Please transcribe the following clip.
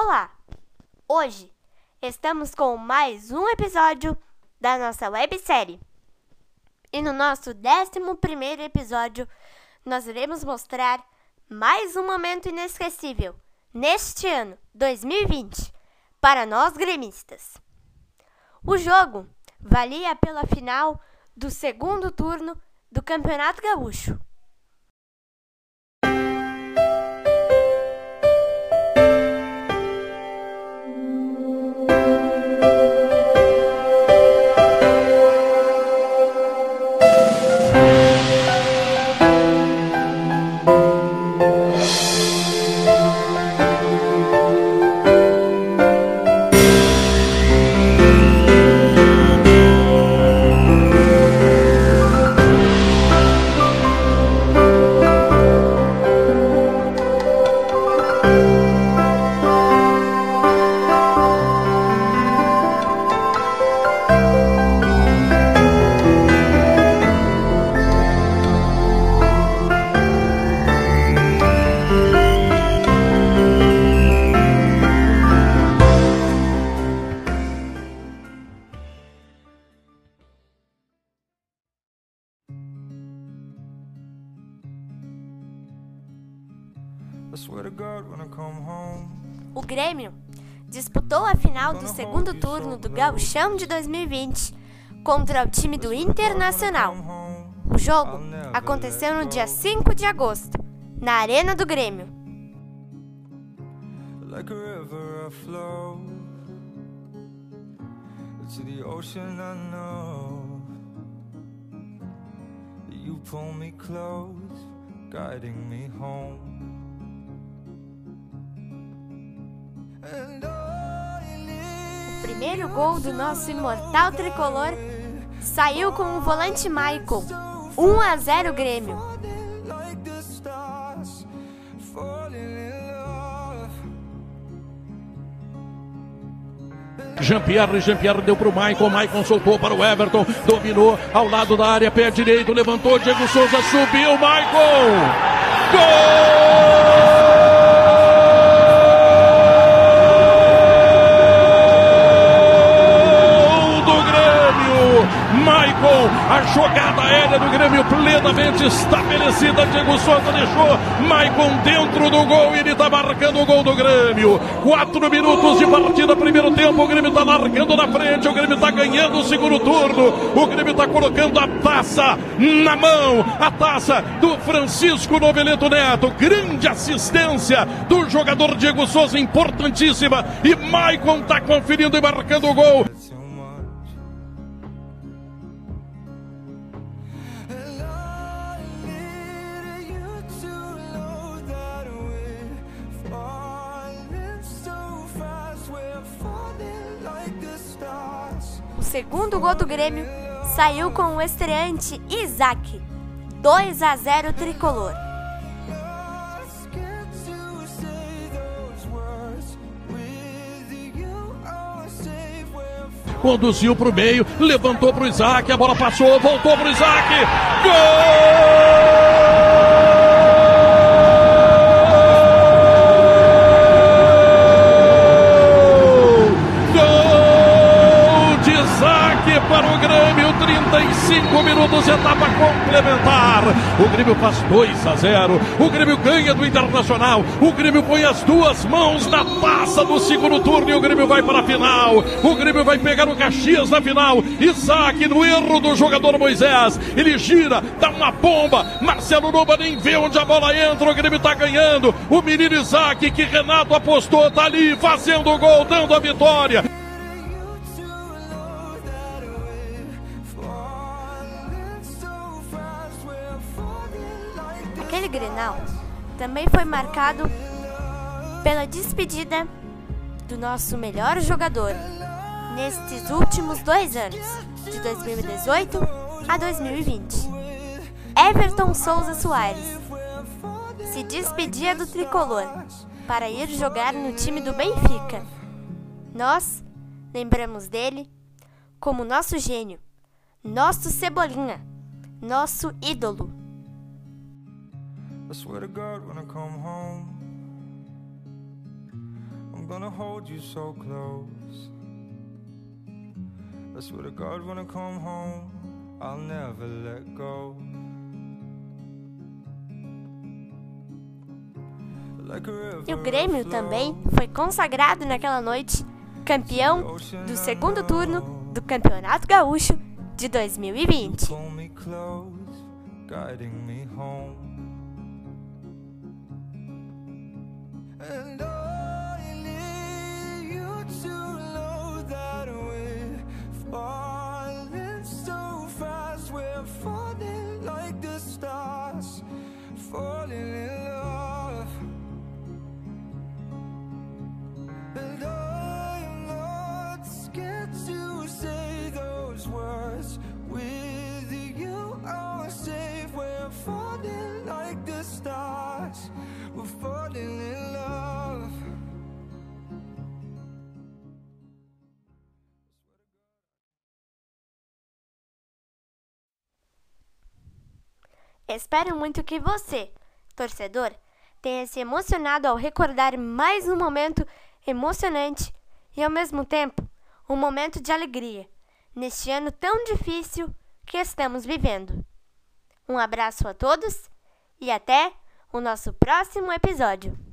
Olá! Hoje estamos com mais um episódio da nossa websérie. E no nosso 11 episódio, nós iremos mostrar mais um momento inesquecível neste ano 2020 para nós gremistas. O jogo valia pela final do segundo turno do Campeonato Gaúcho. O Grêmio disputou a final do segundo turno do Gauchão de 2020 contra o time do Internacional. O jogo aconteceu no dia 5 de agosto, na Arena do Grêmio. guiding me home. O primeiro gol do nosso imortal tricolor saiu com o volante Michael. 1 a 0 Grêmio. Jean-Pierre, Jean-Pierre deu para o Maicon, Maicon soltou para o Everton, dominou ao lado da área, pé direito, levantou, Diego Souza subiu, Maicon! Gol! Estabelecida. Diego Souza deixou Maicon dentro do gol e ele está marcando o gol do Grêmio. Quatro minutos de partida, primeiro tempo. O Grêmio está marcando na frente. O Grêmio está ganhando o segundo turno. O Grêmio está colocando a taça na mão. A taça do Francisco Noveleto Neto. Grande assistência do jogador Diego Souza, importantíssima. E Maicon está conferindo e marcando o gol. Segundo gol do Grêmio saiu com o estreante Isaac. 2 a 0 tricolor. Conduziu para o meio, levantou para o Isaac, a bola passou, voltou para o Isaac. Gol! 2 a 0. O Grêmio ganha do Internacional. O Grêmio põe as duas mãos na taça do segundo turno e o Grêmio vai para a final. O Grêmio vai pegar o Caxias na final. Isaac no erro do jogador Moisés. Ele gira, dá uma bomba. Marcelo Noba nem vê onde a bola entra. O Grêmio está ganhando. O menino Isaac, que Renato apostou, está ali fazendo o gol, dando a vitória. Também foi marcado pela despedida do nosso melhor jogador nestes últimos dois anos, de 2018 a 2020. Everton Souza Soares se despedia do tricolor para ir jogar no time do Benfica. Nós lembramos dele como nosso gênio, nosso cebolinha, nosso ídolo. I swear to God when I come home, I'm gonna hold you so close. I swear to God, when I come home, I'll never let go. E o Grêmio também foi consagrado naquela noite campeão do segundo turno do Campeonato Gaúcho de 2020. And I need you to know that we're falling so fast. We're falling like the stars Falling in love. And I'm not scared to say those words With you. I'll We're falling like the stars. Espero muito que você, torcedor, tenha se emocionado ao recordar mais um momento emocionante e, ao mesmo tempo, um momento de alegria neste ano tão difícil que estamos vivendo. Um abraço a todos e até o nosso próximo episódio.